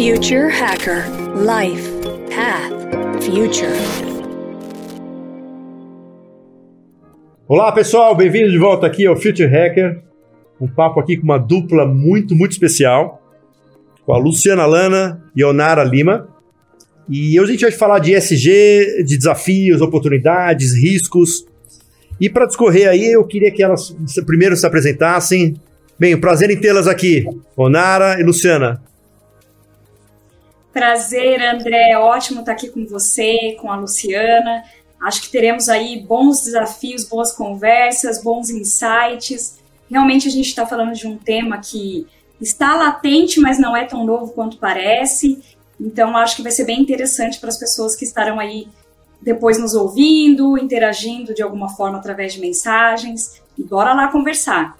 Future Hacker Life Path Future. Olá pessoal, bem-vindo de volta aqui ao Future Hacker. Um papo aqui com uma dupla muito, muito especial, com a Luciana Lana e Onara Lima. E hoje a gente vai falar de ESG, de desafios, oportunidades, riscos. E para discorrer aí, eu queria que elas primeiro se apresentassem. Bem, o prazer em tê-las aqui, Onara e Luciana. Prazer, André. Ótimo estar aqui com você, com a Luciana. Acho que teremos aí bons desafios, boas conversas, bons insights. Realmente a gente está falando de um tema que está latente, mas não é tão novo quanto parece. Então acho que vai ser bem interessante para as pessoas que estarão aí depois nos ouvindo, interagindo de alguma forma através de mensagens. E bora lá conversar.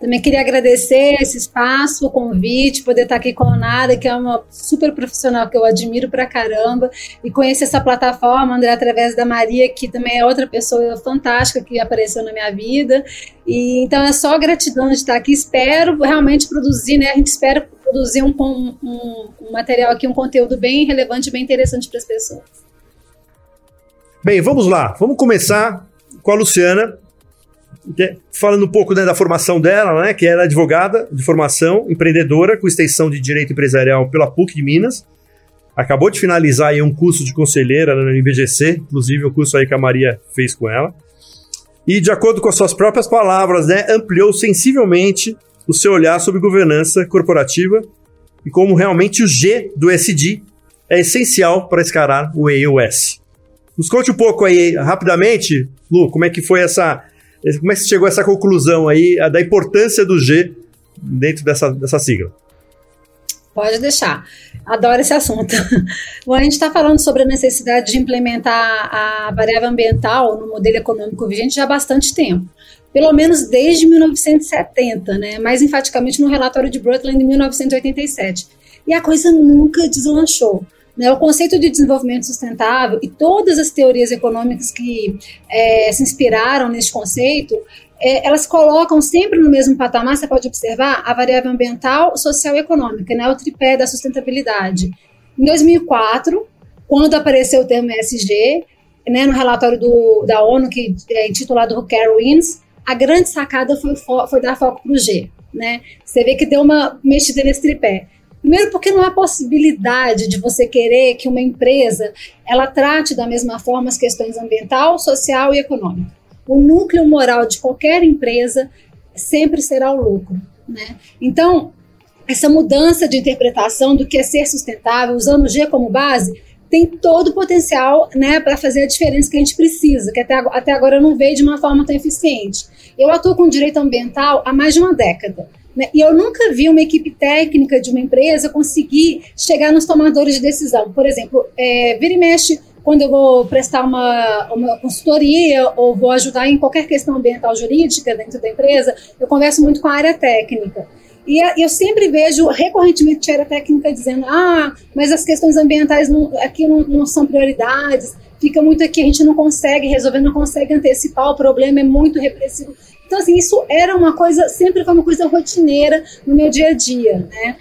Também queria agradecer esse espaço, o convite, poder estar aqui com a Nara, que é uma super profissional que eu admiro pra caramba, e conhecer essa plataforma, André, através da Maria, que também é outra pessoa fantástica que apareceu na minha vida. E então é só gratidão de estar aqui. Espero realmente produzir, né? A gente espera produzir um, um, um material aqui, um conteúdo bem relevante, bem interessante para as pessoas. Bem, vamos lá. Vamos começar com a Luciana, falando um pouco né, da formação dela, né, que ela é advogada de formação, empreendedora com extensão de direito empresarial pela PUC de Minas. Acabou de finalizar aí um curso de conselheira no IBGC, inclusive o curso aí que a Maria fez com ela. E de acordo com as suas próprias palavras, né, ampliou sensivelmente o seu olhar sobre governança corporativa e como realmente o G do SD é essencial para escalar o EUS. Nos conte um pouco aí, rapidamente, Lu, como é que foi essa como é que você chegou a essa conclusão aí da importância do G dentro dessa, dessa sigla? Pode deixar. Adoro esse assunto. Bom, a gente está falando sobre a necessidade de implementar a variável ambiental no modelo econômico vigente já há bastante tempo. Pelo menos desde 1970, né? mais enfaticamente no relatório de Brundtland em 1987. E a coisa nunca deslanchou. Né, o conceito de desenvolvimento sustentável e todas as teorias econômicas que é, se inspiraram nesse conceito, é, elas colocam sempre no mesmo patamar, você pode observar, a variável ambiental, social e econômica, né, o tripé da sustentabilidade. Em 2004, quando apareceu o termo ESG, né, no relatório do, da ONU, que é intitulado Who Care Wins, a grande sacada foi, foi dar foco para o G. Né? Você vê que deu uma mexida nesse tripé. Primeiro, porque não há possibilidade de você querer que uma empresa ela trate da mesma forma as questões ambiental, social e econômica. O núcleo moral de qualquer empresa sempre será o lucro. Né? Então, essa mudança de interpretação do que é ser sustentável, usando o G como base, tem todo o potencial né, para fazer a diferença que a gente precisa, que até, até agora não veio de uma forma tão eficiente. Eu atuo com direito ambiental há mais de uma década. Né? E eu nunca vi uma equipe técnica de uma empresa conseguir chegar nos tomadores de decisão. Por exemplo, é, vira e mexe, quando eu vou prestar uma, uma consultoria ou vou ajudar em qualquer questão ambiental jurídica dentro da empresa, eu converso muito com a área técnica. E eu sempre vejo recorrentemente a área técnica dizendo: ah, mas as questões ambientais não, aqui não, não são prioridades, fica muito aqui, a gente não consegue resolver, não consegue antecipar, o problema é muito repressivo. Então, assim, isso era uma coisa, sempre foi uma coisa rotineira no meu dia a dia, né?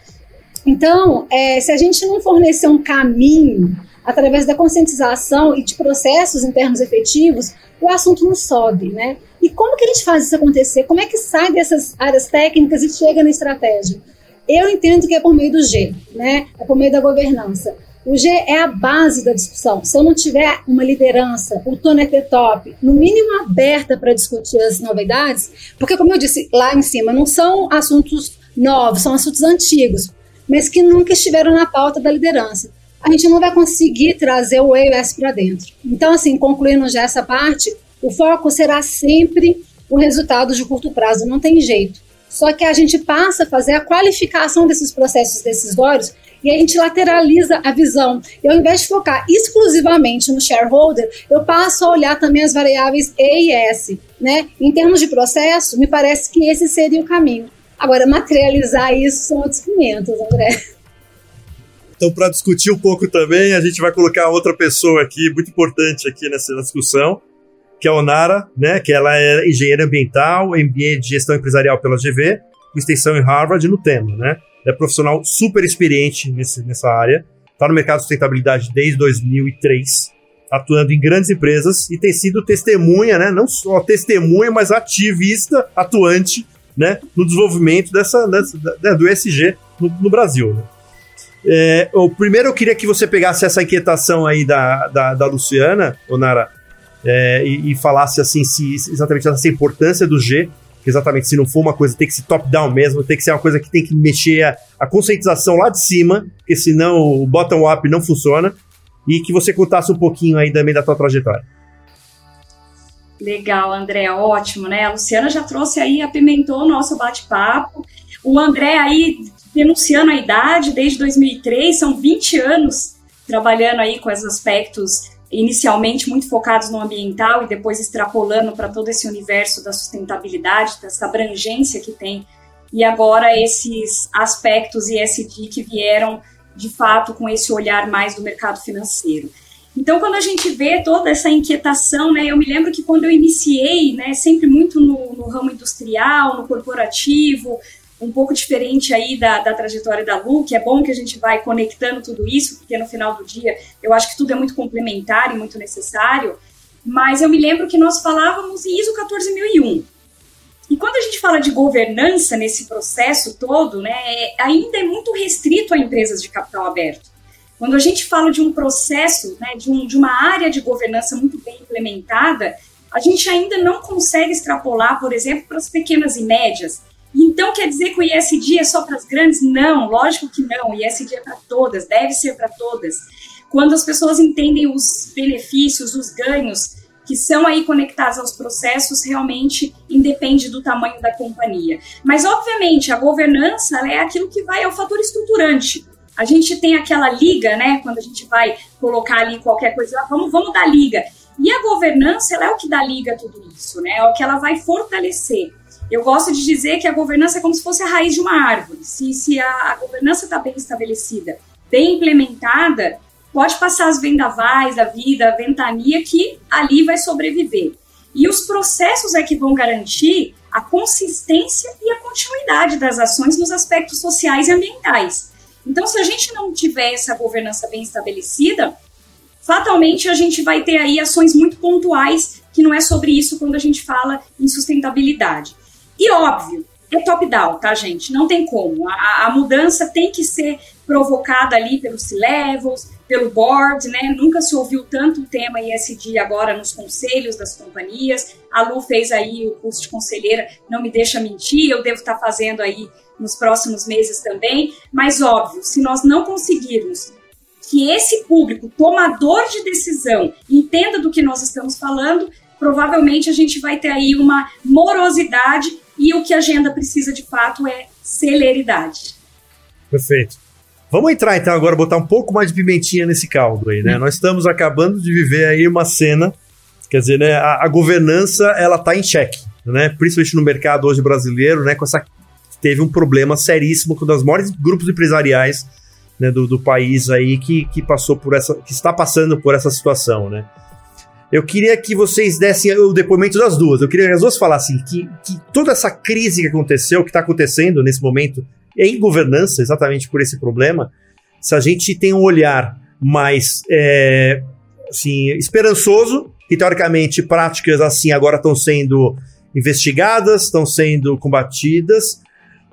Então, é, se a gente não fornecer um caminho através da conscientização e de processos internos efetivos, o assunto não sobe, né? E como que a gente faz isso acontecer? Como é que sai dessas áreas técnicas e chega na estratégia? Eu entendo que é por meio do G, né? É por meio da governança. O G é a base da discussão. Se eu não tiver uma liderança, o Tony é top, no mínimo aberta para discutir as novidades, porque, como eu disse lá em cima, não são assuntos novos, são assuntos antigos, mas que nunca estiveram na pauta da liderança. A gente não vai conseguir trazer o EUS para dentro. Então, assim, concluindo já essa parte, o foco será sempre o resultado de curto prazo, não tem jeito. Só que a gente passa a fazer a qualificação desses processos decisórios e a gente lateraliza a visão. E ao invés de focar exclusivamente no shareholder, eu passo a olhar também as variáveis E e S. Né? Em termos de processo, me parece que esse seria o caminho. Agora, materializar isso são outros 500, André. Então, para discutir um pouco também, a gente vai colocar outra pessoa aqui, muito importante aqui nessa discussão, que é a Onara, né, que ela é engenheira ambiental, MBA de gestão empresarial pela GV, extensão em Harvard no tema, né? É profissional super experiente nesse, nessa área, está no mercado de sustentabilidade desde 2003, atuando em grandes empresas e tem sido testemunha, né? Não só testemunha, mas ativista, atuante, né? No desenvolvimento dessa, dessa né, do ESG no, no Brasil, né? É, primeiro eu queria que você pegasse essa inquietação aí da, da, da Luciana, Onara, é, e, e, falasse assim se exatamente essa importância do G, exatamente se não for uma coisa tem que ser top-down mesmo, tem que ser uma coisa que tem que mexer a, a conscientização lá de cima, porque senão o bottom-up não funciona, e que você contasse um pouquinho aí também da tua trajetória. Legal, André, ótimo, né? A Luciana já trouxe aí, apimentou o nosso bate-papo. O André aí denunciando a idade desde 2003, são 20 anos trabalhando aí com esses aspectos inicialmente muito focados no ambiental e depois extrapolando para todo esse universo da sustentabilidade, dessa abrangência que tem. E agora esses aspectos ESG que vieram de fato com esse olhar mais do mercado financeiro. Então, quando a gente vê toda essa inquietação, né, eu me lembro que quando eu iniciei, né, sempre muito no, no ramo industrial, no corporativo, um pouco diferente aí da, da trajetória da Lu, que é bom que a gente vai conectando tudo isso, porque no final do dia eu acho que tudo é muito complementar e muito necessário, mas eu me lembro que nós falávamos em ISO 14001. E quando a gente fala de governança nesse processo todo, né, é, ainda é muito restrito a empresas de capital aberto. Quando a gente fala de um processo, né, de, um, de uma área de governança muito bem implementada, a gente ainda não consegue extrapolar, por exemplo, para as pequenas e médias. Então, quer dizer que o ISD é só para as grandes? Não, lógico que não. O ISD é para todas, deve ser para todas. Quando as pessoas entendem os benefícios, os ganhos que são aí conectados aos processos, realmente independe do tamanho da companhia. Mas, obviamente, a governança é aquilo que vai, é o fator estruturante. A gente tem aquela liga, né? Quando a gente vai colocar ali qualquer coisa, ah, vamos, vamos dar liga. E a governança, ela é o que dá liga a tudo isso, né? É o que ela vai fortalecer. Eu gosto de dizer que a governança é como se fosse a raiz de uma árvore. Se, se a, a governança está bem estabelecida, bem implementada, pode passar as vendavais da vida, a ventania, que ali vai sobreviver. E os processos é que vão garantir a consistência e a continuidade das ações nos aspectos sociais e ambientais. Então, se a gente não tiver essa governança bem estabelecida, fatalmente a gente vai ter aí ações muito pontuais, que não é sobre isso quando a gente fala em sustentabilidade. E óbvio, é top-down, tá, gente? Não tem como. A, a, mudança tem que ser provocada ali pelos C-levels, pelo board, né? Nunca se ouviu tanto o tema ISD agora nos conselhos das companhias. A Lu fez aí o curso de conselheira, não me deixa mentir, eu devo estar fazendo aí nos próximos meses também. Mas, óbvio, se nós não conseguirmos que esse público tomador de decisão entenda do que nós estamos falando, provavelmente a gente vai ter aí uma morosidade e o que a agenda precisa de fato é celeridade. Perfeito. Vamos entrar então agora, botar um pouco mais de pimentinha nesse caldo aí, né? Hum. Nós estamos acabando de viver aí uma cena, quer dizer, né, a, a governança ela tá em xeque, né? Principalmente no mercado hoje brasileiro, né? Com essa teve um problema seríssimo com um dos maiores grupos empresariais né, do, do país aí que, que passou por essa, que está passando por essa situação, né? Eu queria que vocês dessem o depoimento das duas. Eu queria que as duas falassem que, que toda essa crise que aconteceu, que está acontecendo nesse momento, é em governança, exatamente por esse problema. Se a gente tem um olhar mais é, assim, esperançoso, que teoricamente práticas assim agora estão sendo investigadas, estão sendo combatidas,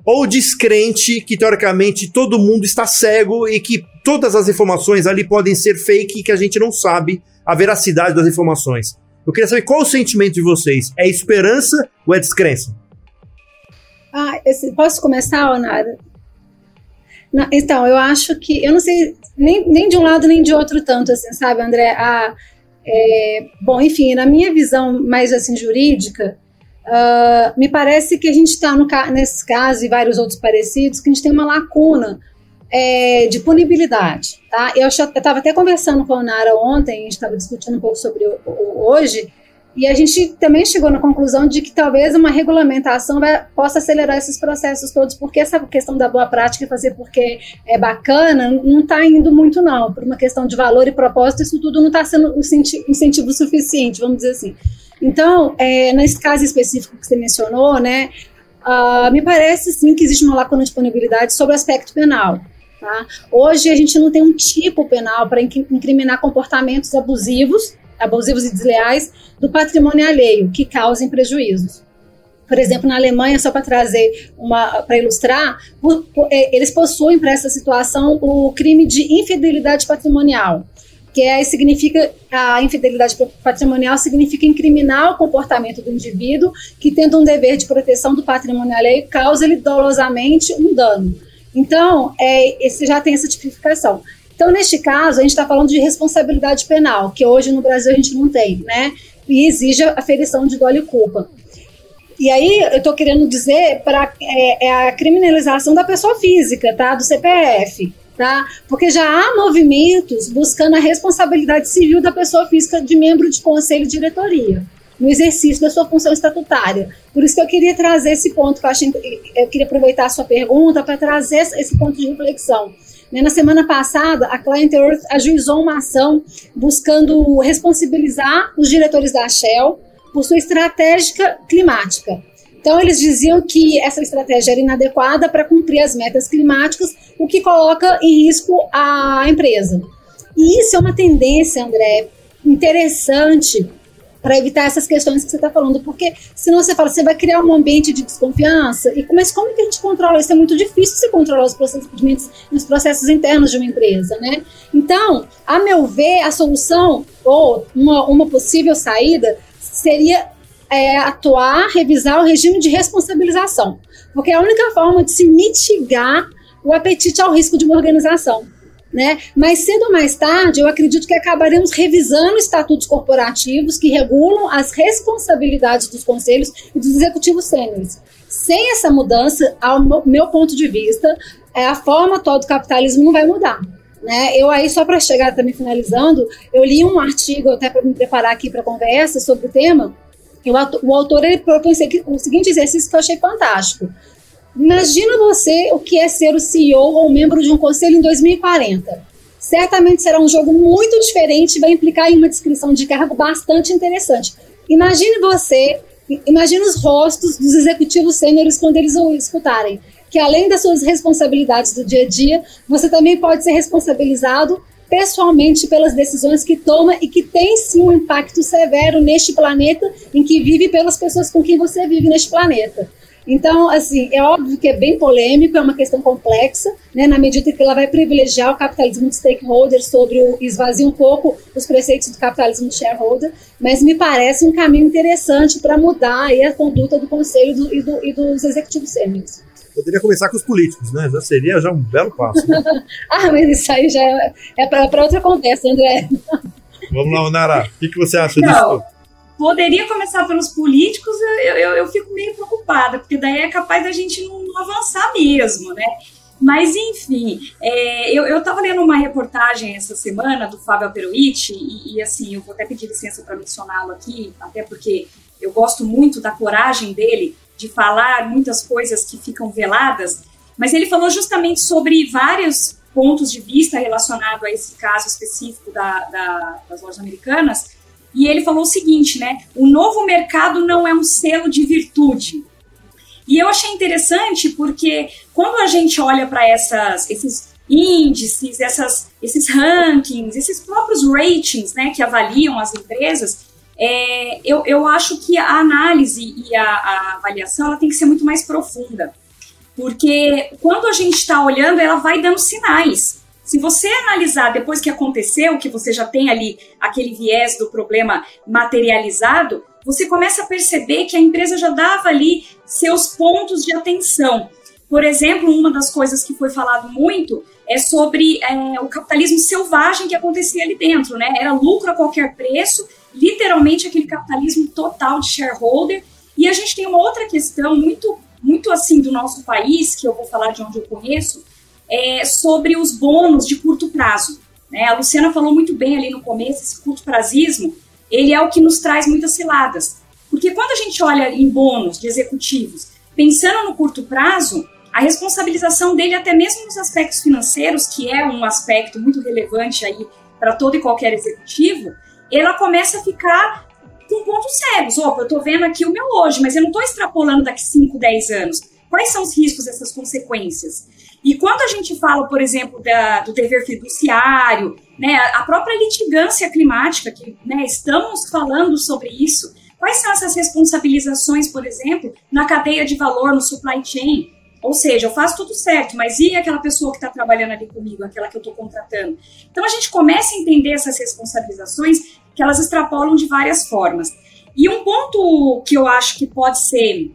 ou descrente que teoricamente todo mundo está cego e que todas as informações ali podem ser fake e que a gente não sabe a veracidade das informações. Eu queria saber qual o sentimento de vocês. É esperança ou é descrença? Ah, posso começar, Onara? Não, então, eu acho que. Eu não sei nem, nem de um lado nem de outro tanto, assim, sabe, André? Ah, é, bom, enfim, na minha visão mais assim jurídica, uh, me parece que a gente está nesse caso e vários outros parecidos, que a gente tem uma lacuna é, de punibilidade. Tá? Eu estava até conversando com a Nara ontem, a gente estava discutindo um pouco sobre o, o, hoje, e a gente também chegou na conclusão de que talvez uma regulamentação vai, possa acelerar esses processos todos, porque essa questão da boa prática e fazer porque é bacana não está indo muito, não. Por uma questão de valor e propósito, isso tudo não está sendo incentivo suficiente, vamos dizer assim. Então, é, nesse caso específico que você mencionou, né, uh, me parece sim que existe uma lacuna de disponibilidade sobre o aspecto penal. Tá? Hoje a gente não tem um tipo penal para incriminar comportamentos abusivos, abusivos e desleais do patrimônio alheio que causem prejuízos. Por exemplo, na Alemanha, só para trazer uma para ilustrar, é, eles possuem para essa situação o crime de infidelidade patrimonial que é, significa a infidelidade patrimonial significa incriminar o comportamento do indivíduo que tendo um dever de proteção do patrimônio alheio causa-lhe dolosamente um dano. Então, é, esse já tem essa tipificação. Então, neste caso, a gente está falando de responsabilidade penal, que hoje no Brasil a gente não tem, né? E exige a aferição de dolo e culpa. E aí, eu estou querendo dizer para é, é a criminalização da pessoa física, tá? Do CPF tá? Porque já há movimentos buscando a responsabilidade civil da pessoa física de membro de conselho e diretoria no exercício da sua função estatutária. Por isso que eu queria trazer esse ponto, que eu, achei, eu queria aproveitar a sua pergunta para trazer esse ponto de reflexão. Né, na semana passada, a Client Earth ajuizou uma ação buscando responsabilizar os diretores da Shell por sua estratégia climática. Então, eles diziam que essa estratégia era inadequada para cumprir as metas climáticas, o que coloca em risco a empresa. E isso é uma tendência, André, interessante para evitar essas questões que você está falando, porque senão você fala, você vai criar um ambiente de desconfiança, e mas como que a gente controla isso? É muito difícil você controlar os procedimentos os processos internos de uma empresa, né? Então, a meu ver, a solução, ou uma, uma possível saída, seria é, atuar, revisar o regime de responsabilização, porque é a única forma de se mitigar o apetite ao risco de uma organização. Né? Mais cedo ou mais tarde, eu acredito que acabaremos revisando estatutos corporativos que regulam as responsabilidades dos conselhos e dos executivos sêniores. Sem essa mudança, ao meu ponto de vista, é, a forma atual do capitalismo não vai mudar. Né? Eu aí, só para chegar também finalizando, eu li um artigo, até para me preparar aqui para a conversa sobre o tema, o autor ele propõe o seguinte exercício que eu achei fantástico. Imagina você o que é ser o CEO ou membro de um conselho em 2040. Certamente será um jogo muito diferente e vai implicar em uma descrição de cargo bastante interessante. Imagine você, imagine os rostos dos executivos sêniores quando eles o escutarem. Que além das suas responsabilidades do dia a dia, você também pode ser responsabilizado pessoalmente pelas decisões que toma e que tem sim um impacto severo neste planeta em que vive pelas pessoas com quem você vive neste planeta. Então, assim, é óbvio que é bem polêmico, é uma questão complexa, né, na medida que ela vai privilegiar o capitalismo de stakeholder sobre o esvazia um pouco os preceitos do capitalismo de shareholder, mas me parece um caminho interessante para mudar aí a conduta do conselho do, e, do, e dos executivos sêniores. Poderia começar com os políticos, né? Já seria já um belo passo. Né? ah, mas isso aí já é, é para outra conversa, André. Vamos lá, Nara. O que, que você acha Não, disso? Poderia começar pelos políticos, eu, eu, eu, fico meio preocupada, porque daí é capaz da gente não, não avançar mesmo, né? Mas, enfim, é, eu estava lendo uma reportagem essa semana do Fábio Alperucci, e, e assim, eu vou até pedir licença para mencioná-lo aqui, até porque eu gosto muito da coragem dele de falar muitas coisas que ficam veladas, mas ele falou justamente sobre vários pontos de vista relacionado a esse caso específico da, da, das lojas americanas, e ele falou o seguinte, né? O novo mercado não é um selo de virtude. E eu achei interessante porque quando a gente olha para esses índices, essas, esses rankings, esses próprios ratings, né, que avaliam as empresas, é, eu, eu acho que a análise e a, a avaliação ela tem que ser muito mais profunda. Porque quando a gente está olhando, ela vai dando sinais. Se você analisar depois que aconteceu, que você já tem ali aquele viés do problema materializado, você começa a perceber que a empresa já dava ali seus pontos de atenção. Por exemplo, uma das coisas que foi falado muito é sobre é, o capitalismo selvagem que acontecia ali dentro, né? Era lucro a qualquer preço literalmente aquele capitalismo total de shareholder. E a gente tem uma outra questão muito, muito assim do nosso país, que eu vou falar de onde eu conheço, é sobre os bônus de curto prazo. Né? A Luciana falou muito bem ali no começo, esse curto prazismo, ele é o que nos traz muitas ciladas. Porque quando a gente olha em bônus de executivos, pensando no curto prazo, a responsabilização dele até mesmo nos aspectos financeiros, que é um aspecto muito relevante aí para todo e qualquer executivo, ela começa a ficar com pontos cegos. Opa, eu estou vendo aqui o meu hoje, mas eu não estou extrapolando daqui 5, 10 anos. Quais são os riscos dessas consequências? E quando a gente fala, por exemplo, da, do dever fiduciário, né, a própria litigância climática, que né, estamos falando sobre isso, quais são essas responsabilizações, por exemplo, na cadeia de valor, no supply chain? Ou seja, eu faço tudo certo, mas e aquela pessoa que está trabalhando ali comigo, aquela que eu estou contratando? Então a gente começa a entender essas responsabilizações que elas extrapolam de várias formas. E um ponto que eu acho que pode ser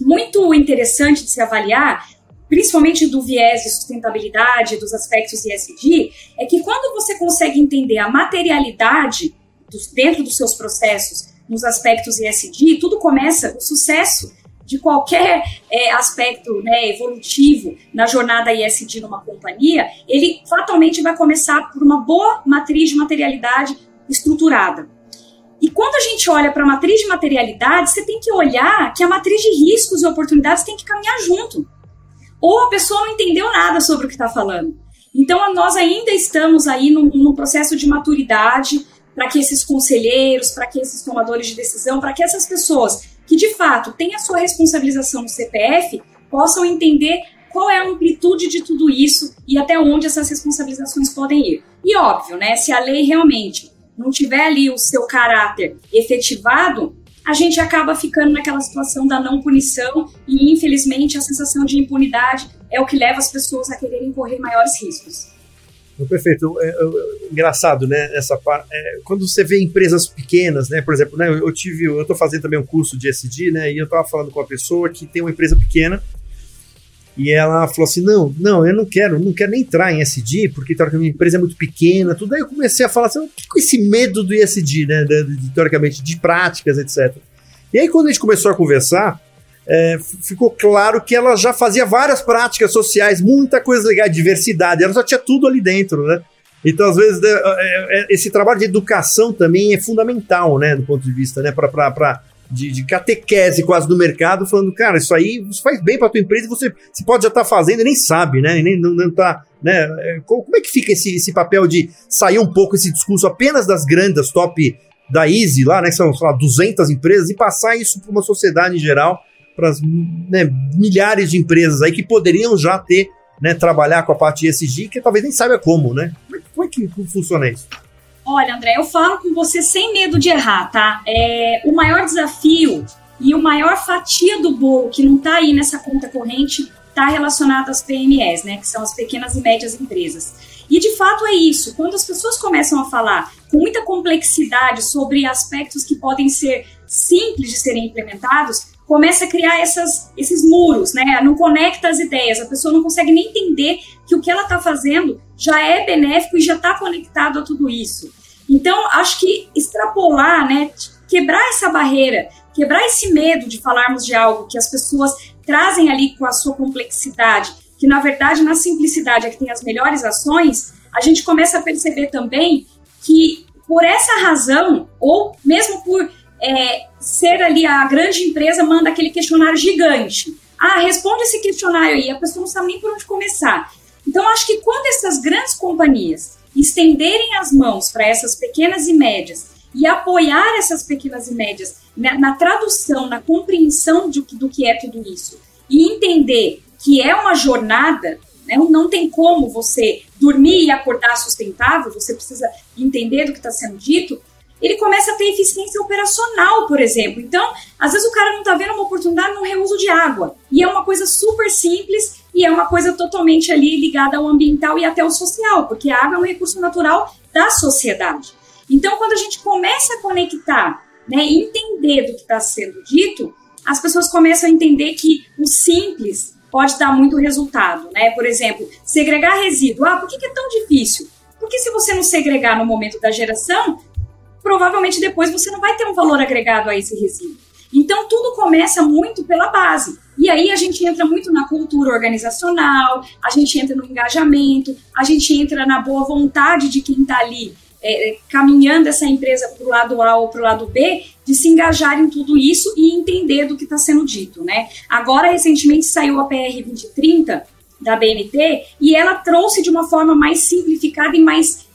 muito interessante de se avaliar, principalmente do viés de sustentabilidade, dos aspectos ESG, é que quando você consegue entender a materialidade dos, dentro dos seus processos nos aspectos ESG, tudo começa, o sucesso de qualquer é, aspecto né, evolutivo na jornada ESG numa companhia, ele fatalmente vai começar por uma boa matriz de materialidade estruturada. E quando a gente olha para a matriz de materialidade, você tem que olhar que a matriz de riscos e oportunidades tem que caminhar junto. Ou a pessoa não entendeu nada sobre o que está falando. Então, nós ainda estamos aí num, num processo de maturidade para que esses conselheiros, para que esses tomadores de decisão, para que essas pessoas que de fato têm a sua responsabilização no CPF possam entender qual é a amplitude de tudo isso e até onde essas responsabilizações podem ir. E óbvio, né, se a lei realmente não tiver ali o seu caráter efetivado, a gente acaba ficando naquela situação da não punição e, infelizmente, a sensação de impunidade é o que leva as pessoas a quererem correr maiores riscos. Perfeito. É, é, engraçado, né? Essa parte. É, quando você vê empresas pequenas, né? Por exemplo, né, eu tive, eu estou fazendo também um curso de SD, né? E eu estava falando com uma pessoa que tem uma empresa pequena e ela falou assim: não, não, eu não quero, não quero nem entrar em SD, porque teoricamente a empresa é muito pequena, tudo. Aí eu comecei a falar assim: que com esse medo do ISD, né? De, de, teoricamente, de práticas, etc. E aí, quando a gente começou a conversar, é, ficou claro que ela já fazia várias práticas sociais, muita coisa legal, diversidade, ela já tinha tudo ali dentro, né? Então, às vezes, é, é, é, esse trabalho de educação também é fundamental, né, do ponto de vista, né, para de, de, catequese quase do mercado, falando, cara, isso aí isso faz bem para tua empresa, você, você pode já estar tá fazendo e nem sabe, né, e nem não, não tá, né, é, como é que fica esse, esse papel de sair um pouco esse discurso apenas das grandes, top da Easy lá, né, que são, sei lá, 200 empresas, e passar isso para uma sociedade em geral, para né, milhares de empresas aí que poderiam já ter, né, trabalhar com a parte de ESG, que talvez nem saiba como, né? Como é, como é que funciona isso? Olha, André, eu falo com você sem medo de errar, tá? É, o maior desafio e o maior fatia do bolo que não está aí nessa conta corrente está relacionado às PMEs, né? Que são as pequenas e médias empresas. E de fato é isso. Quando as pessoas começam a falar com muita complexidade sobre aspectos que podem ser simples de serem implementados, começa a criar essas, esses muros, né? Não conecta as ideias, a pessoa não consegue nem entender que o que ela está fazendo já é benéfico e já está conectado a tudo isso. Então, acho que extrapolar, né? Quebrar essa barreira, quebrar esse medo de falarmos de algo que as pessoas trazem ali com a sua complexidade, que na verdade na simplicidade é que tem as melhores ações, a gente começa a perceber também que por essa razão, ou mesmo por é, ser ali a grande empresa manda aquele questionário gigante. Ah, responde esse questionário aí, a pessoa não sabe nem por onde começar. Então, acho que quando essas grandes companhias estenderem as mãos para essas pequenas e médias e apoiar essas pequenas e médias na, na tradução, na compreensão de, do que é tudo isso e entender que é uma jornada, né, não tem como você dormir e acordar sustentável, você precisa entender do que está sendo dito, ele começa a ter eficiência operacional, por exemplo. Então, às vezes o cara não está vendo uma oportunidade no reuso de água. E é uma coisa super simples e é uma coisa totalmente ali ligada ao ambiental e até ao social, porque a água é um recurso natural da sociedade. Então, quando a gente começa a conectar, né, entender do que está sendo dito, as pessoas começam a entender que o simples pode dar muito resultado, né? Por exemplo, segregar resíduo. Ah, por que é tão difícil? Porque se você não segregar no momento da geração, provavelmente depois você não vai ter um valor agregado a esse resíduo. Então, tudo começa muito pela base. E aí a gente entra muito na cultura organizacional, a gente entra no engajamento, a gente entra na boa vontade de quem está ali é, é, caminhando essa empresa para o lado A ou para o lado B, de se engajar em tudo isso e entender do que está sendo dito. Né? Agora, recentemente, saiu a PR 2030 da BNT e ela trouxe de uma forma mais simplificada e mais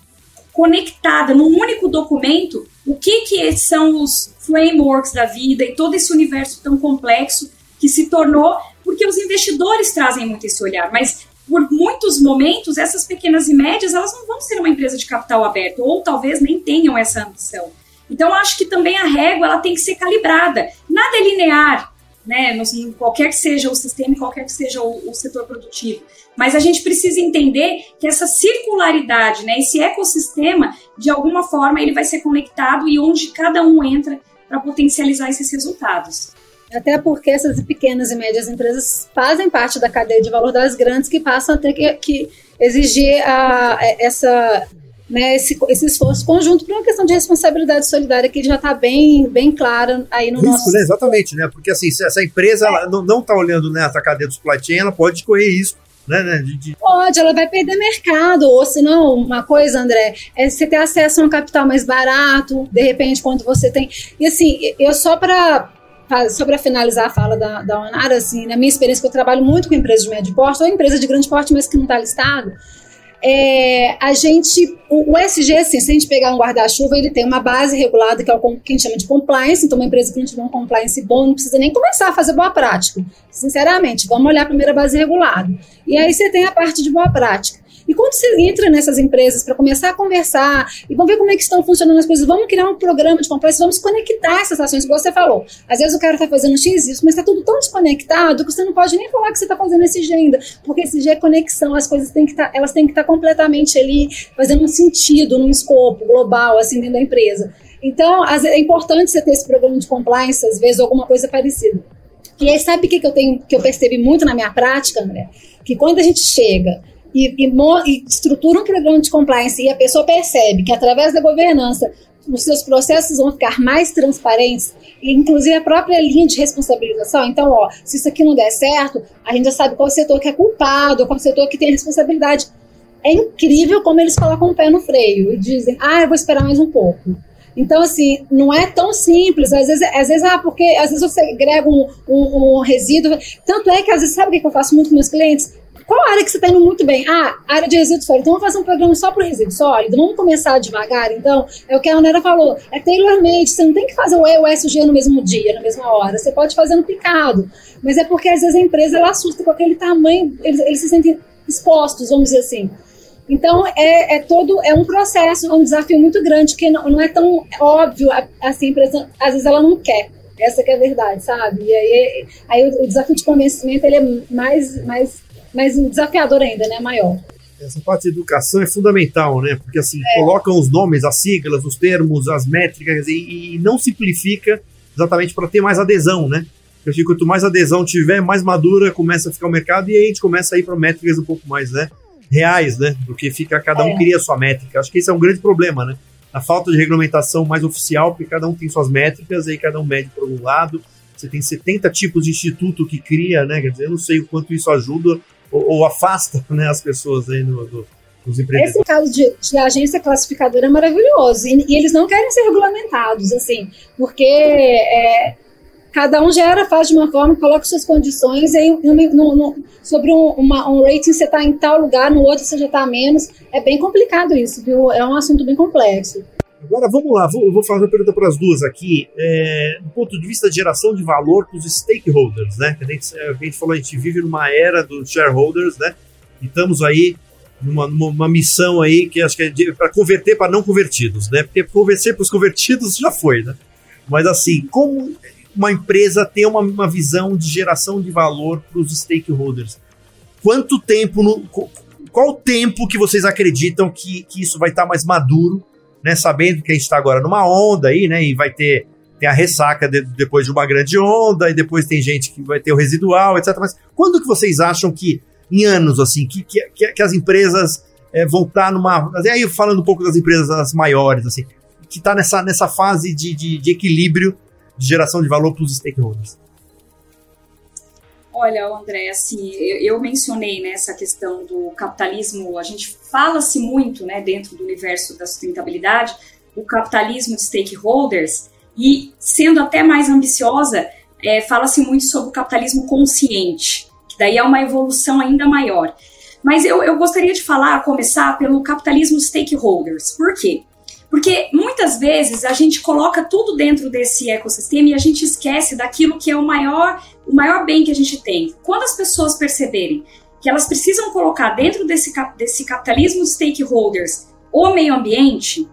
conectada num único documento o que, que são os frameworks da vida e todo esse universo tão complexo que se tornou, porque os investidores trazem muito esse olhar, mas por muitos momentos essas pequenas e médias elas não vão ser uma empresa de capital aberto ou talvez nem tenham essa ambição. Então acho que também a régua ela tem que ser calibrada. Nada é linear, né? Qualquer que seja o sistema, qualquer que seja o, o, setor produtivo. Mas a gente precisa entender que essa circularidade, né? Esse ecossistema, de alguma forma, ele vai ser conectado e onde cada um entra para potencializar esses resultados. Até porque essas pequenas e médias empresas fazem parte da cadeia de valor das grandes que passam a ter que, que exigir a, essa né, esse, esse esforço conjunto para uma questão de responsabilidade solidária que já está bem, bem clara aí no Risco, nosso... Né? Exatamente, né? Porque assim, se essa empresa é. não está olhando nessa cadeia do supply chain, ela pode correr risco né, né, de, de... Pode, ela vai perder mercado, ou se não, uma coisa, André, é você ter acesso a um capital mais barato, de repente, quando você tem. E assim, eu só para. Só para finalizar a fala da, da Onara, assim, na minha experiência, que eu trabalho muito com empresas de médio porte, ou empresa de grande porte, mas que não está listado, é, a gente, o, o, SG, assim, se a gente pegar um guarda-chuva, ele tem uma base regulada, que é o que a gente chama de compliance, então uma empresa que não tiver um compliance bom, não precisa nem começar a fazer boa prática. Sinceramente, vamos olhar a primeira base regulada. E aí você tem a parte de boa prática. E quando você entra nessas empresas para começar a conversar e vamos ver como é que estão funcionando as coisas, vamos criar um programa de compliance, vamos conectar essas ações, como você falou. Às vezes o cara está fazendo X isso, mas está tudo tão desconectado que você não pode nem falar que você está fazendo esse G ainda, porque esse G é conexão, as coisas têm que tá, elas têm que estar tá completamente ali fazendo um sentido, num escopo global, assim, dentro da empresa. Então, é importante você ter esse programa de compliance, às vezes, alguma coisa parecida. E aí, sabe o que, que eu tenho, que eu percebi muito na minha prática, André? Que quando a gente chega e, e, e estrutura um programa de compliance e a pessoa percebe que através da governança os seus processos vão ficar mais transparentes, inclusive a própria linha de responsabilização. Então, ó, se isso aqui não der certo, a gente já sabe qual setor que é culpado, qual setor que tem responsabilidade. É incrível como eles colocam o pé no freio e dizem, ah, eu vou esperar mais um pouco. Então, assim, não é tão simples. Às vezes, às vezes ah, porque às vezes você agrega um, um, um resíduo. Tanto é que, às vezes, sabe o que eu faço muito com meus clientes? Qual área que você está indo muito bem? Ah, área de resíduo sólido. Então vamos fazer um programa só para resíduo sólido. Vamos começar devagar, então. É o que a Anera falou. É tailor-made. Você não tem que fazer o E e o S, o G no mesmo dia, na mesma hora. Você pode fazer no picado. Mas é porque às vezes a empresa ela assusta com aquele tamanho, eles, eles se sentem expostos, vamos dizer assim. Então é, é, todo é um processo, é um desafio muito grande que não, não é tão óbvio assim, empresa, às vezes ela não quer. Essa que é a verdade, sabe? E aí, aí o, o desafio de convencimento ele é mais, mais mas desafiador ainda, né? Maior. Essa parte de educação é fundamental, né? Porque assim, é. colocam os nomes, as siglas, os termos, as métricas e, e não simplifica exatamente para ter mais adesão, né? Eu acho que quanto mais adesão tiver, mais madura começa a ficar o mercado e aí a gente começa a ir para métricas um pouco mais, né? Reais, né? Do que fica, cada um é. cria a sua métrica. Acho que esse é um grande problema, né? A falta de regulamentação mais oficial, porque cada um tem suas métricas, aí cada um mede por um lado. Você tem 70 tipos de instituto que cria, né? Quer dizer, eu não sei o quanto isso ajuda ou, ou afasta né, as pessoas aí no, do, dos empreendedores. Esse caso de, de, agência classificadora é maravilhoso. E, e, eles não querem ser regulamentados, assim, porque é, cada um gera, faz de uma forma, coloca suas condições, e aí no, no, sobre um, uma, um rating você está em tal lugar, no outro você já está menos. É bem complicado isso, viu? É um assunto bem complexo. Agora vamos lá, vou, vou fazer uma pergunta para as duas aqui. É, do ponto de vista de geração de valor para os stakeholders, né? A gente, a gente falou, a gente vive numa era dos shareholders, né? E estamos aí numa, numa missão aí que acho que é para converter para não convertidos, né? Porque convencer para os convertidos já foi, né? Mas assim, como uma empresa tem uma, uma visão de geração de valor para os stakeholders? Quanto tempo, no, qual o tempo que vocês acreditam que, que isso vai estar tá mais maduro né? Sabendo que a gente está agora numa onda aí, né? E vai ter tem a ressaca de, depois de uma grande onda, e depois tem gente que vai ter o residual, etc. Mas quando que vocês acham que, em anos, assim, que, que, que as empresas é, vão estar numa. Aí falando um pouco das empresas as maiores, assim, que está nessa, nessa fase de, de, de equilíbrio de geração de valor para os stakeholders? Olha, André, assim, eu, eu mencionei né, questão do capitalismo, a gente fala-se muito, né, dentro do universo da sustentabilidade, o capitalismo de stakeholders, e sendo até mais ambiciosa, é, fala-se muito sobre o capitalismo consciente, que daí é uma evolução ainda maior. Mas eu, eu gostaria de falar, começar pelo capitalismo stakeholders. Por quê? Porque muitas vezes a gente coloca tudo dentro desse ecossistema e a gente esquece daquilo que é o maior, o maior bem que a gente tem. Quando as pessoas perceberem que elas precisam colocar dentro desse, desse capitalismo stakeholders o meio ambiente,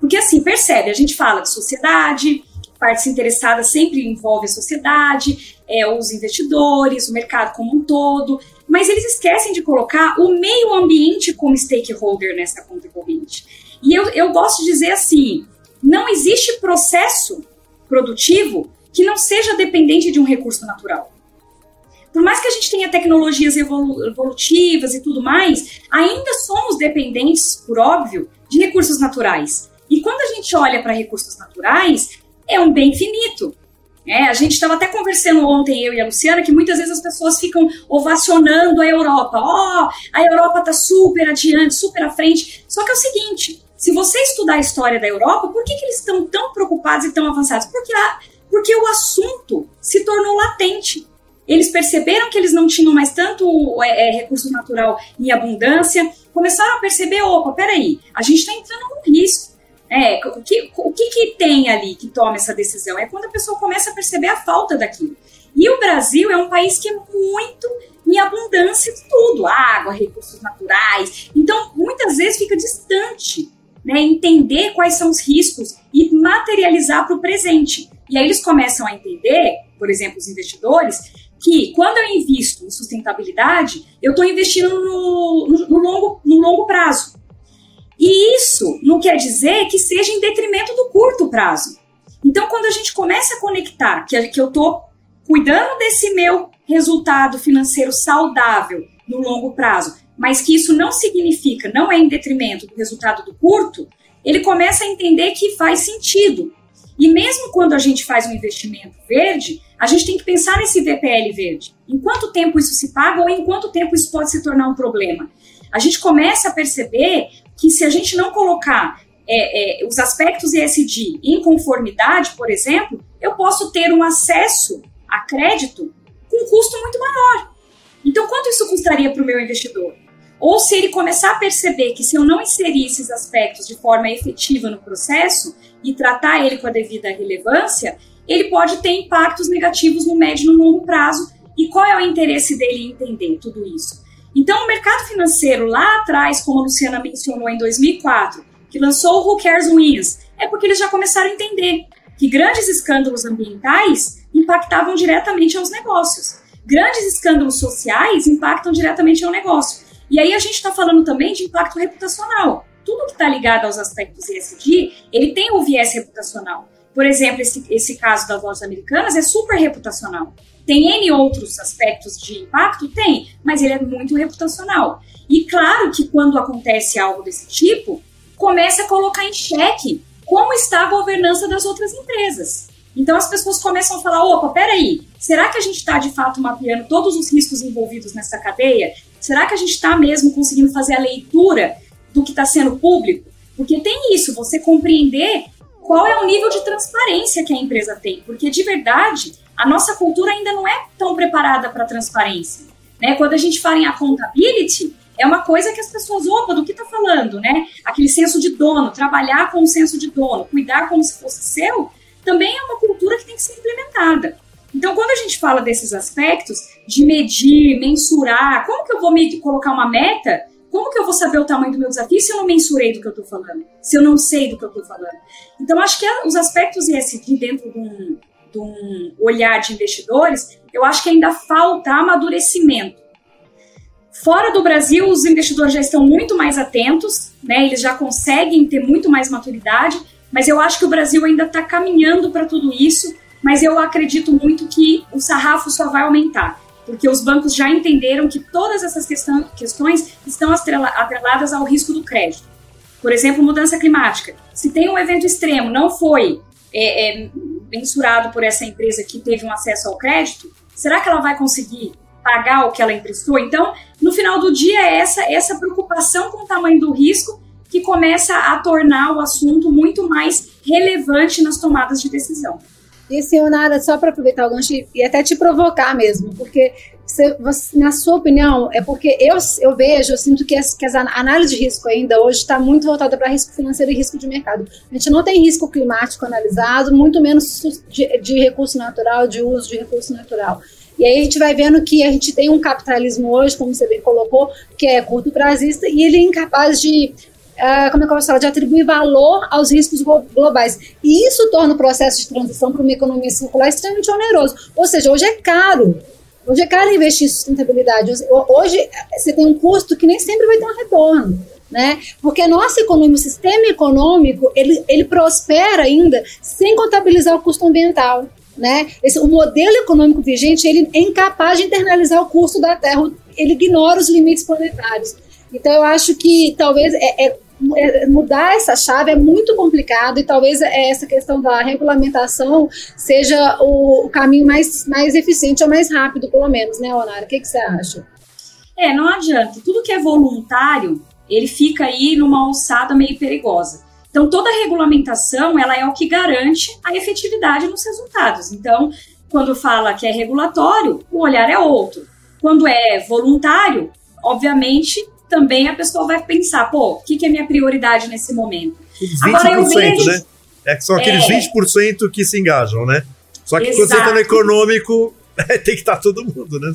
porque assim, percebe, a gente fala de sociedade, partes interessadas sempre envolve a sociedade, é, os investidores, o mercado como um todo, mas eles esquecem de colocar o meio ambiente como stakeholder nessa conta corrente. E eu, eu gosto de dizer assim: não existe processo produtivo que não seja dependente de um recurso natural. Por mais que a gente tenha tecnologias evolu evolutivas e tudo mais, ainda somos dependentes, por óbvio, de recursos naturais. E quando a gente olha para recursos naturais, é um bem finito. É, a gente estava até conversando ontem, eu e a Luciana, que muitas vezes as pessoas ficam ovacionando a Europa. Ó, oh, a Europa está super adiante, super à frente. Só que é o seguinte: se você estudar a história da Europa, por que, que eles estão tão preocupados e tão avançados? Porque, a, porque o assunto se tornou latente. Eles perceberam que eles não tinham mais tanto é, é, recurso natural em abundância, começaram a perceber: opa, peraí, a gente está entrando num risco. É, o que, o que, que tem ali que toma essa decisão? É quando a pessoa começa a perceber a falta daquilo. E o Brasil é um país que é muito em abundância de tudo: água, recursos naturais. Então, muitas vezes fica distante né, entender quais são os riscos e materializar para o presente. E aí eles começam a entender, por exemplo, os investidores, que quando eu invisto em sustentabilidade, eu estou investindo no, no, no, longo, no longo prazo. E isso não quer dizer que seja em detrimento do curto prazo. Então, quando a gente começa a conectar que, que eu estou cuidando desse meu resultado financeiro saudável no longo prazo, mas que isso não significa, não é em detrimento do resultado do curto, ele começa a entender que faz sentido. E mesmo quando a gente faz um investimento verde, a gente tem que pensar nesse VPL verde. Em quanto tempo isso se paga ou em quanto tempo isso pode se tornar um problema? A gente começa a perceber que se a gente não colocar é, é, os aspectos ESG em conformidade, por exemplo, eu posso ter um acesso a crédito com um custo muito maior. Então, quanto isso custaria para o meu investidor? Ou se ele começar a perceber que se eu não inserir esses aspectos de forma efetiva no processo e tratar ele com a devida relevância, ele pode ter impactos negativos no médio e no longo prazo. E qual é o interesse dele em entender tudo isso? Então, o mercado financeiro lá atrás, como a Luciana mencionou em 2004, que lançou o Who Cares Wins, é porque eles já começaram a entender que grandes escândalos ambientais impactavam diretamente aos negócios. Grandes escândalos sociais impactam diretamente ao negócio. E aí a gente está falando também de impacto reputacional. Tudo que está ligado aos aspectos ESG, ele tem o viés reputacional. Por exemplo, esse, esse caso das lojas americanas é super reputacional. Tem N outros aspectos de impacto? Tem, mas ele é muito reputacional. E claro que quando acontece algo desse tipo, começa a colocar em xeque como está a governança das outras empresas. Então as pessoas começam a falar: opa, peraí, será que a gente está de fato mapeando todos os riscos envolvidos nessa cadeia? Será que a gente está mesmo conseguindo fazer a leitura do que está sendo público? Porque tem isso, você compreender qual é o nível de transparência que a empresa tem. Porque de verdade, a nossa cultura ainda não é tão preparada para transparência. Né? Quando a gente fala em accountability, é uma coisa que as pessoas, opa, do que está falando, né? Aquele senso de dono, trabalhar com o senso de dono, cuidar como se fosse seu, também é uma cultura que tem que ser implementada. Então, quando a gente fala desses aspectos de medir, mensurar, como que eu vou me colocar uma meta? Como que eu vou saber o tamanho do meu desafio se eu não mensurei do que eu estou falando? Se eu não sei do que eu estou falando? Então, acho que os aspectos ESG dentro de um, de um olhar de investidores, eu acho que ainda falta amadurecimento. Fora do Brasil, os investidores já estão muito mais atentos, né? eles já conseguem ter muito mais maturidade, mas eu acho que o Brasil ainda está caminhando para tudo isso, mas eu acredito muito que o sarrafo só vai aumentar, porque os bancos já entenderam que todas essas questões estão atreladas ao risco do crédito. Por exemplo, mudança climática. Se tem um evento extremo, não foi é, é, mensurado por essa empresa que teve um acesso ao crédito, será que ela vai conseguir pagar o que ela emprestou? Então, no final do dia, é essa, essa preocupação com o tamanho do risco que começa a tornar o assunto muito mais relevante nas tomadas de decisão. E, senhor Nara, só para aproveitar o gancho e até te provocar mesmo, porque Você, você, na sua opinião, é porque eu, eu vejo, eu sinto que, as, que a análise de risco ainda hoje está muito voltada para risco financeiro e risco de mercado. A gente não tem risco climático analisado, muito menos de, de recurso natural, de uso de recurso natural. E aí a gente vai vendo que a gente tem um capitalismo hoje, como você bem colocou, que é curto prazista, e ele é incapaz de Uh, como é que eu posso falar, de atribuir valor aos riscos globais. E isso torna o processo de transição para uma economia circular extremamente oneroso. Ou seja, hoje é caro. Hoje é caro investir em sustentabilidade. Hoje você tem um custo que nem sempre vai ter um retorno. Né? Porque a nossa economia, o sistema econômico, ele, ele prospera ainda sem contabilizar o custo ambiental. Né? Esse, o modelo econômico vigente ele é incapaz de internalizar o custo da terra, ele ignora os limites planetários. Então eu acho que talvez é, é mudar essa chave é muito complicado e talvez essa questão da regulamentação seja o, o caminho mais, mais eficiente ou mais rápido, pelo menos, né, Onara? O que, que você acha? É, não adianta. Tudo que é voluntário, ele fica aí numa alçada meio perigosa. Então, toda regulamentação, ela é o que garante a efetividade nos resultados. Então, quando fala que é regulatório, o olhar é outro. Quando é voluntário, obviamente, também a pessoa vai pensar, pô, o que, que é minha prioridade nesse momento? 20%, Agora, eu vejo, né? É que são aqueles é, 20% que se engajam, né? Só que exato. quando você está no econômico, tem que estar tá todo mundo, né?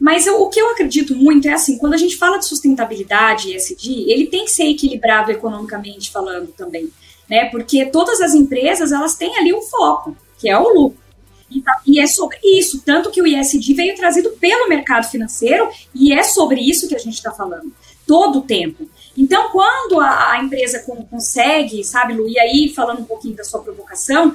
Mas eu, o que eu acredito muito é assim, quando a gente fala de sustentabilidade e ESG, ele tem que ser equilibrado economicamente falando também, né? Porque todas as empresas, elas têm ali um foco, que é o lucro. E, tá, e é sobre isso, tanto que o ESG veio trazido pelo mercado financeiro e é sobre isso que a gente está falando, todo o tempo. Então, quando a, a empresa consegue, sabe, Lu, e aí falando um pouquinho da sua provocação,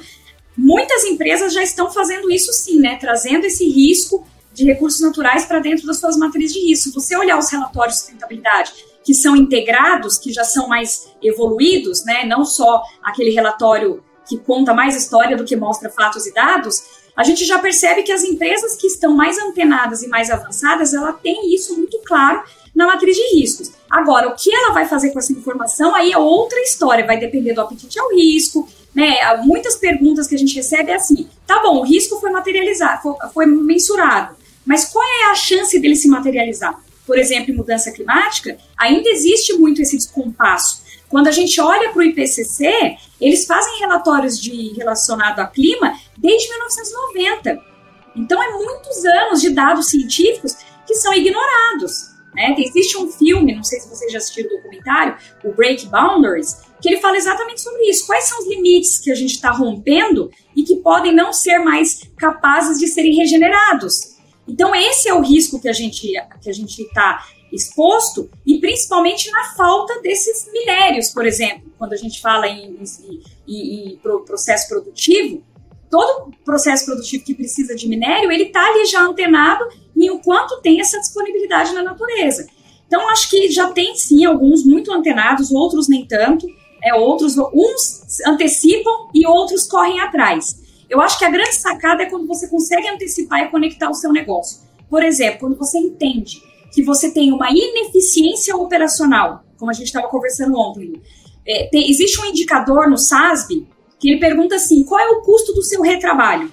muitas empresas já estão fazendo isso sim, né? Trazendo esse risco de recursos naturais para dentro das suas matrizes de risco. Se você olhar os relatórios de sustentabilidade que são integrados, que já são mais evoluídos, né, não só aquele relatório que conta mais história do que mostra fatos e dados, a gente já percebe que as empresas que estão mais antenadas e mais avançadas, ela tem isso muito claro na matriz de riscos. Agora, o que ela vai fazer com essa informação aí é outra história, vai depender do apetite ao risco, né? Muitas perguntas que a gente recebe é assim: tá bom, o risco foi materializado, foi, foi mensurado. Mas qual é a chance dele se materializar? Por exemplo, em mudança climática, ainda existe muito esse descompasso. Quando a gente olha para o IPCC, eles fazem relatórios de relacionado a clima desde 1990. Então, é muitos anos de dados científicos que são ignorados. Né? Existe um filme, não sei se vocês já assistiram o documentário, o Break Boundaries, que ele fala exatamente sobre isso. Quais são os limites que a gente está rompendo e que podem não ser mais capazes de serem regenerados? Então, esse é o risco que a gente que a gente está exposto, e principalmente na falta desses minérios, por exemplo, quando a gente fala em, em, em, em processo produtivo, todo processo produtivo que precisa de minério, ele está ali já antenado em o quanto tem essa disponibilidade na natureza. Então, acho que já tem sim alguns muito antenados, outros nem tanto, é, outros, uns antecipam e outros correm atrás. Eu acho que a grande sacada é quando você consegue antecipar e conectar o seu negócio. Por exemplo, quando você entende que você tem uma ineficiência operacional, como a gente estava conversando ontem. É, tem, existe um indicador no SASB que ele pergunta assim: qual é o custo do seu retrabalho?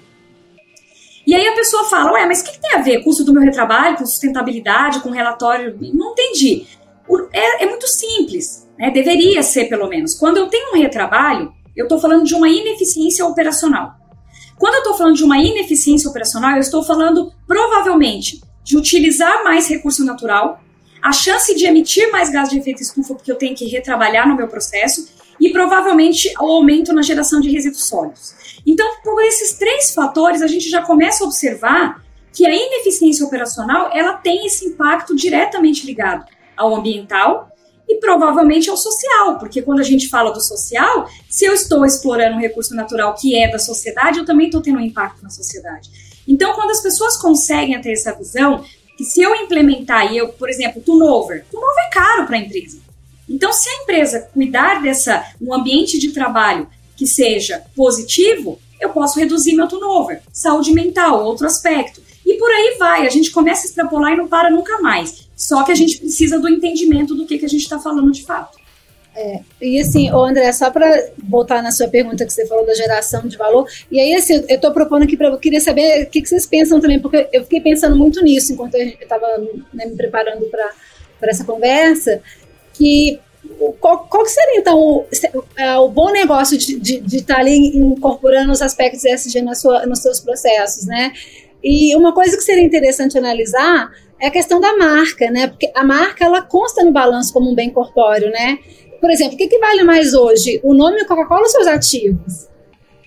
E aí a pessoa fala: ué, mas o que, que, tem a ver custo do meu retrabalho com sustentabilidade, com relatório? Não entendi. É, é muito simples, né? deveria ser pelo menos. Quando eu tenho um retrabalho, eu estou falando de uma ineficiência operacional. Quando eu estou falando de uma ineficiência operacional, eu estou falando provavelmente de utilizar mais recurso natural, a chance de emitir mais gás de efeito estufa, porque eu tenho que retrabalhar no meu processo, e provavelmente o aumento na geração de resíduos sólidos. Então, por esses três fatores, a gente já começa a observar que a ineficiência operacional ela tem esse impacto diretamente ligado ao ambiental e provavelmente ao social, porque quando a gente fala do social, se eu estou explorando um recurso natural que é da sociedade, eu também estou tendo um impacto na sociedade. Então, quando as pessoas conseguem ter essa visão, que se eu implementar, e eu, por exemplo, turnover, turnover é caro para a empresa. Então, se a empresa cuidar dessa um ambiente de trabalho que seja positivo, eu posso reduzir meu turnover. Saúde mental, outro aspecto. E por aí vai, a gente começa a extrapolar e não para nunca mais. Só que a gente precisa do entendimento do que, que a gente está falando de fato. É, e assim, André, só para voltar na sua pergunta que você falou da geração de valor, e aí assim, eu estou propondo aqui para eu queria saber o que, que, vocês pensam também, porque eu fiquei pensando muito nisso enquanto eu estava né, me preparando para essa conversa, que qual, qual seria então o, é, o, bom negócio de estar de, de tá ali incorporando os aspectos ESG na sua, nos seus processos, né? E uma coisa que seria interessante analisar é a questão da marca, né? Porque a marca ela consta no balanço como um bem corpóreo, né? Por exemplo, o que, que vale mais hoje? O nome Coca-Cola ou seus ativos?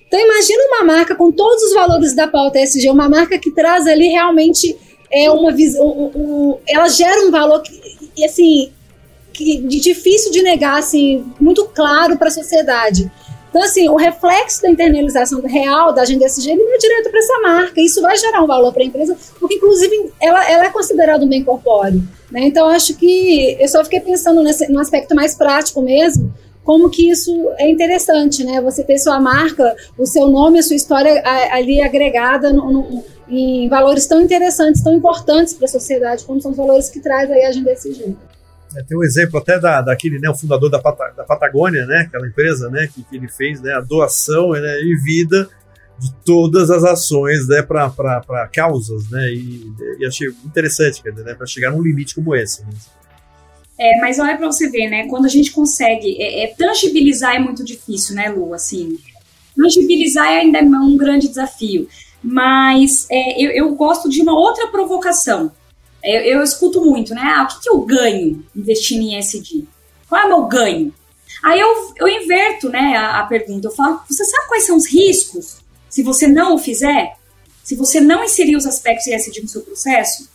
Então imagina uma marca com todos os valores da pauta SG, uma marca que traz ali realmente é uma visão, um, um, ela gera um valor que, assim, que, difícil de negar, assim, muito claro para a sociedade. Então, assim, o reflexo da internalização real da agenda SG ele vai direto para essa marca. Isso vai gerar um valor para a empresa, porque, inclusive, ela, ela é considerada um bem corpóreo. Né? Então, acho que eu só fiquei pensando nesse, no aspecto mais prático mesmo, como que isso é interessante, né? Você ter sua marca, o seu nome, a sua história ali agregada no, no, em valores tão interessantes, tão importantes para a sociedade, como são os valores que traz aí a agenda SG. É, tem um exemplo até da, daquele, né, o fundador da, da Patagônia, né, aquela empresa, né, que, que ele fez, né, a doação né, em vida de todas as ações, né, para causas, né, e, e, achei interessante, né, para chegar num limite como esse. Né. É, mas olha para você ver, né, quando a gente consegue, é, é, tangibilizar é muito difícil, né, Lu, assim, tangibilizar ainda é um grande desafio, mas é, eu, eu gosto de uma outra provocação, eu, eu escuto muito, né? Ah, o que, que eu ganho investindo em SD? Qual é o meu ganho? Aí eu, eu inverto né, a, a pergunta. Eu falo, você sabe quais são os riscos se você não o fizer? Se você não inserir os aspectos ESG no seu processo?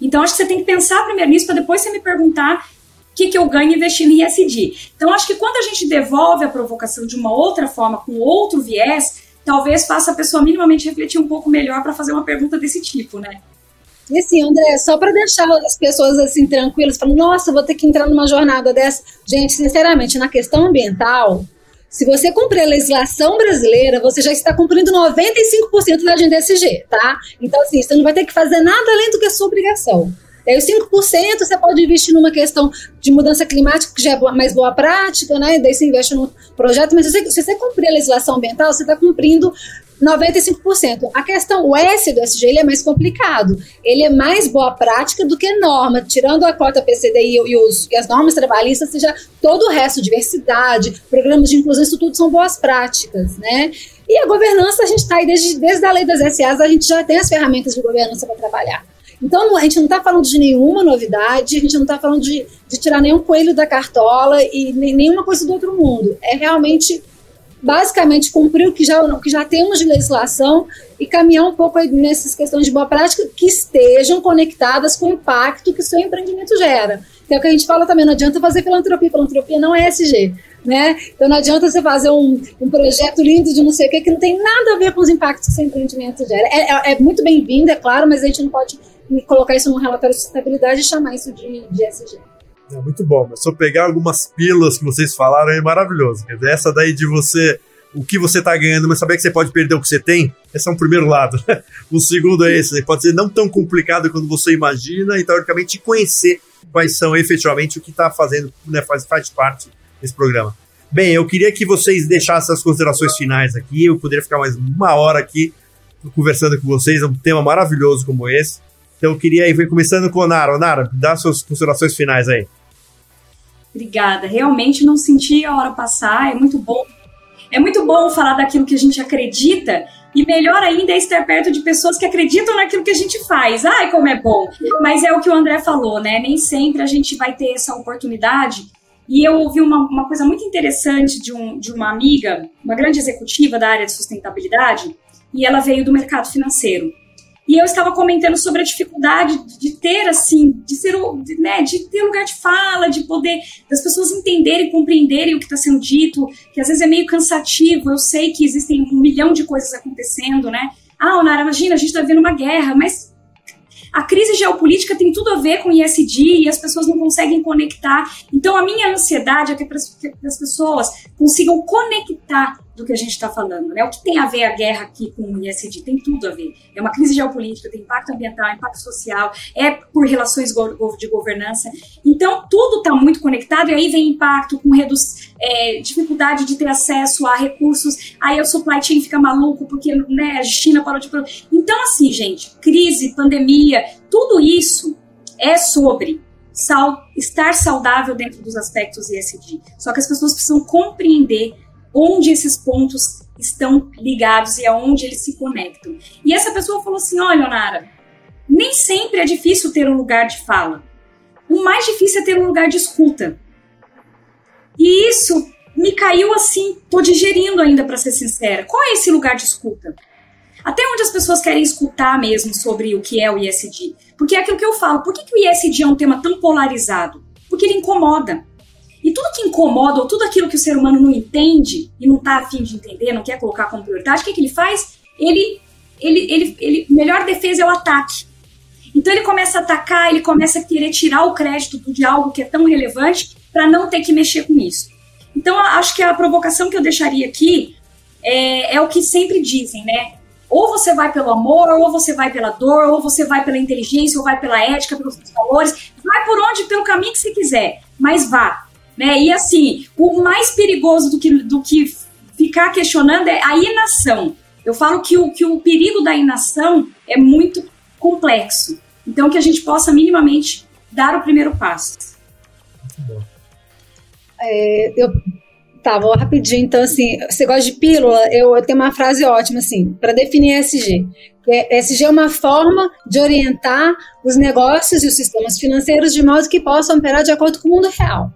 Então, acho que você tem que pensar primeiro nisso para depois você me perguntar o que, que eu ganho investindo em ESG. Então, acho que quando a gente devolve a provocação de uma outra forma, com outro viés, talvez faça a pessoa minimamente refletir um pouco melhor para fazer uma pergunta desse tipo, né? E assim, André, só para deixar as pessoas assim tranquilas, falando, nossa, vou ter que entrar numa jornada dessa. Gente, sinceramente, na questão ambiental, se você cumprir a legislação brasileira, você já está cumprindo 95% da agenda SG, tá? Então, assim, você não vai ter que fazer nada além do que a sua obrigação. E aí, os 5% você pode investir numa questão de mudança climática, que já é mais boa prática, né? E daí você investe no projeto, mas se você, se você cumprir a legislação ambiental, você está cumprindo 95%. A questão, o S do SG ele é mais complicado. Ele é mais boa prática do que norma. Tirando a cota PCDI e, os, e as normas trabalhistas, seja todo o resto, diversidade, programas de inclusão, isso tudo são boas práticas, né? E a governança, a gente está aí desde, desde a lei das SAs, a gente já tem as ferramentas de governança para trabalhar. Então, a gente não está falando de nenhuma novidade, a gente não está falando de, de tirar nenhum coelho da cartola e nem, nenhuma coisa do outro mundo. É realmente basicamente cumprir o que já, o que já temos de legislação e caminhar um pouco nessas questões de boa prática que estejam conectadas com o impacto que o seu empreendimento gera. Que é o que a gente fala também, não adianta fazer filantropia, filantropia não é SG, né? Então não adianta você fazer um, um projeto lindo de não sei o que, que não tem nada a ver com os impactos que seu empreendimento gera. É, é, é muito bem-vindo, é claro, mas a gente não pode colocar isso num relatório de sustentabilidade e chamar isso de, de SG. É muito bom, mas eu pegar algumas pílulas que vocês falaram é maravilhoso. Dizer, essa daí de você, o que você está ganhando, mas saber que você pode perder o que você tem, esse é um primeiro lado. o segundo é esse, pode ser não tão complicado quanto você imagina e, teoricamente, conhecer quais são efetivamente o que está fazendo, né, faz, faz parte desse programa. Bem, eu queria que vocês deixassem as considerações finais aqui, eu poderia ficar mais uma hora aqui conversando com vocês, é um tema maravilhoso como esse. Então eu queria ir começando com o Onara. Onara, dá suas considerações finais aí. Obrigada. Realmente não senti a hora passar. É muito bom. É muito bom falar daquilo que a gente acredita e melhor ainda é estar perto de pessoas que acreditam naquilo que a gente faz. Ai, como é bom! Mas é o que o André falou, né? Nem sempre a gente vai ter essa oportunidade. E eu ouvi uma, uma coisa muito interessante de, um, de uma amiga, uma grande executiva da área de sustentabilidade, e ela veio do mercado financeiro. E eu estava comentando sobre a dificuldade de ter, assim, de ser, né, de ter lugar de fala, de poder, das pessoas entenderem, compreenderem o que está sendo dito, que às vezes é meio cansativo. Eu sei que existem um milhão de coisas acontecendo, né? Ah, Onara, imagina, a gente está vivendo uma guerra, mas a crise geopolítica tem tudo a ver com ISD e as pessoas não conseguem conectar. Então, a minha ansiedade é que as pessoas consigam conectar do que a gente está falando. Né? O que tem a ver a guerra aqui com o ISD? Tem tudo a ver. É uma crise geopolítica, tem impacto ambiental, impacto social, é por relações de governança. Então, tudo está muito conectado e aí vem impacto com reduz, é, dificuldade de ter acesso a recursos, aí o supply chain fica maluco porque né, a China parou de produzir. Então, assim, gente, crise, pandemia, tudo isso é sobre sal, estar saudável dentro dos aspectos ESG. Só que as pessoas precisam compreender onde esses pontos estão ligados e aonde eles se conectam. E essa pessoa falou assim: olha, Leonara, nem sempre é difícil ter um lugar de fala. O mais difícil é ter um lugar de escuta. E isso me caiu assim, tô digerindo ainda, para ser sincera. Qual é esse lugar de escuta? Até onde as pessoas querem escutar mesmo sobre o que é o ISD? Porque é aquilo que eu falo. Por que, que o ISD é um tema tão polarizado? Porque ele incomoda. E tudo que incomoda, ou tudo aquilo que o ser humano não entende e não está afim de entender, não quer colocar como prioridade, o que, que ele faz? Ele, ele, ele, ele, melhor defesa é o ataque. Então ele começa a atacar, ele começa a querer tirar o crédito de algo que é tão relevante para não ter que mexer com isso. Então acho que a provocação que eu deixaria aqui é, é o que sempre dizem, né? Ou você vai pelo amor, ou você vai pela dor, ou você vai pela inteligência, ou vai pela ética, pelos valores. Vai por onde, pelo caminho que você quiser, mas vá. Né? E assim, o mais perigoso do que, do que ficar questionando é a inação. Eu falo que o, que o perigo da inação é muito complexo. Então, que a gente possa minimamente dar o primeiro passo. É, eu Tá, vou rapidinho. Então, assim, você gosta de pílula? Eu, eu tenho uma frase ótima, assim, para definir ESG. ESG é uma forma de orientar os negócios e os sistemas financeiros de modo que possam operar de acordo com o mundo real.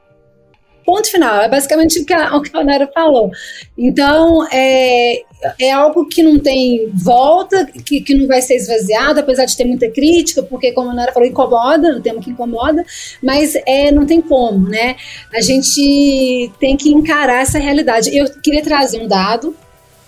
Ponto final. É basicamente o que a, o que a Nara falou. Então, é, é algo que não tem volta, que, que não vai ser esvaziado, apesar de ter muita crítica, porque, como a Nara falou, incomoda, no tema que incomoda, mas é, não tem como, né? A gente tem que encarar essa realidade. Eu queria trazer um dado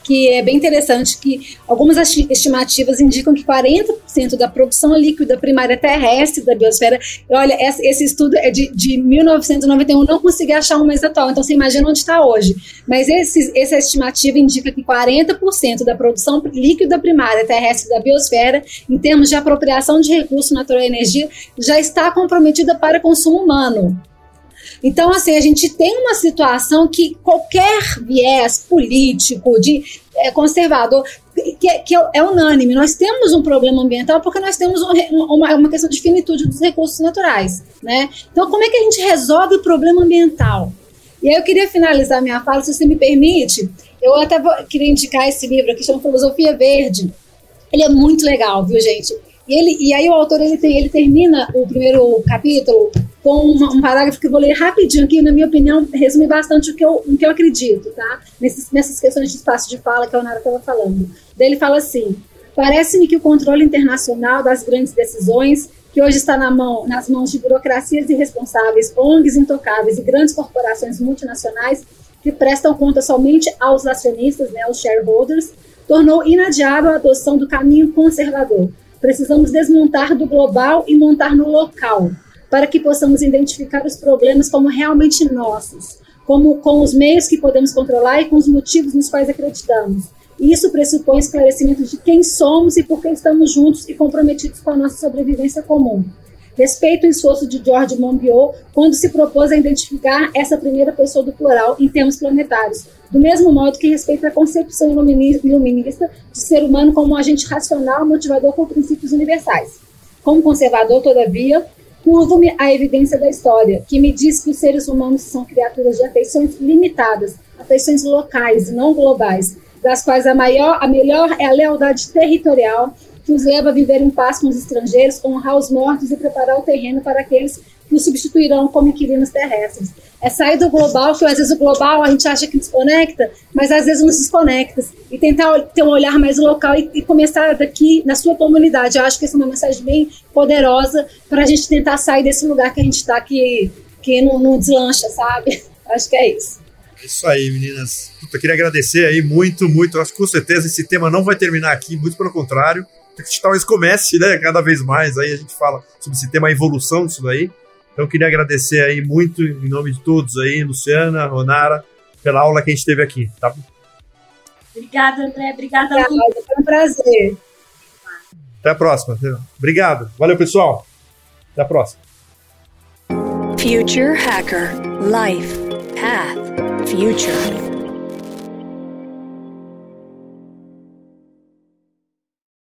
que é bem interessante, que algumas estimativas indicam que 40% da produção líquida primária terrestre da biosfera, olha, esse estudo é de, de 1991, não consegui achar um mais atual, então você imagina onde está hoje. Mas esse, essa estimativa indica que 40% da produção líquida primária terrestre da biosfera, em termos de apropriação de recursos natural e energia, já está comprometida para consumo humano. Então, assim, a gente tem uma situação que qualquer viés político, de é, conservador, que, é, que é, unânime. Nós temos um problema ambiental porque nós temos uma, uma questão de finitude dos recursos naturais. Né? Então, como é que a gente resolve o problema ambiental? E aí eu queria finalizar minha fala, se você me permite. Eu até vou, queria indicar esse livro aqui, chama Filosofia Verde. Ele é muito legal, viu, gente? Ele, e aí o autor ele, tem, ele termina o primeiro capítulo com uma, um parágrafo que eu vou ler rapidinho aqui, na minha opinião, resume bastante o que eu, o que eu acredito, tá? Nesses, nessas questões de espaço de fala que a Onara estava falando. Daí ele fala assim: parece-me que o controle internacional das grandes decisões, que hoje está na mão, nas mãos de burocracias irresponsáveis, ONGs intocáveis e grandes corporações multinacionais que prestam conta somente aos acionistas, né, aos shareholders, tornou inadiável a adoção do caminho conservador. Precisamos desmontar do global e montar no local para que possamos identificar os problemas como realmente nossos, como com os meios que podemos controlar e com os motivos nos quais acreditamos. Isso pressupõe esclarecimento de quem somos e por que estamos juntos e comprometidos com a nossa sobrevivência comum. Respeito o esforço de George Monbiot quando se propôs a identificar essa primeira pessoa do plural em termos planetários, do mesmo modo que respeita a concepção iluminista de ser humano como um agente racional motivador com princípios universais. Como conservador, todavia, Curvo-me à evidência da história, que me diz que os seres humanos são criaturas de afeições limitadas, afeições locais e não globais, das quais a maior, a melhor é a lealdade territorial, que os leva a viver em paz com os estrangeiros, honrar os mortos e preparar o terreno para aqueles que os substituirão como inquilinos terrestres. É sair do global, que às vezes o global a gente acha que desconecta, mas às vezes não se desconecta. E tentar ter um olhar mais local e, e começar daqui na sua comunidade. Eu acho que essa é uma mensagem bem poderosa para a gente tentar sair desse lugar que a gente está, que, que não, não deslancha, sabe? Acho que é isso. É isso aí, meninas. Eu queria agradecer aí muito, muito. Acho que com certeza esse tema não vai terminar aqui, muito pelo contrário talvez comece, né, cada vez mais. Aí a gente fala sobre esse tema, a evolução disso daí. Então, queria agradecer aí muito, em nome de todos aí, Luciana, Ronara, pela aula que a gente teve aqui, tá? Obrigada, André. Obrigada, Obrigada Luiz. Foi um prazer. Até a próxima. Obrigado. Valeu, pessoal. Até a próxima. Future Hacker Life Path Future.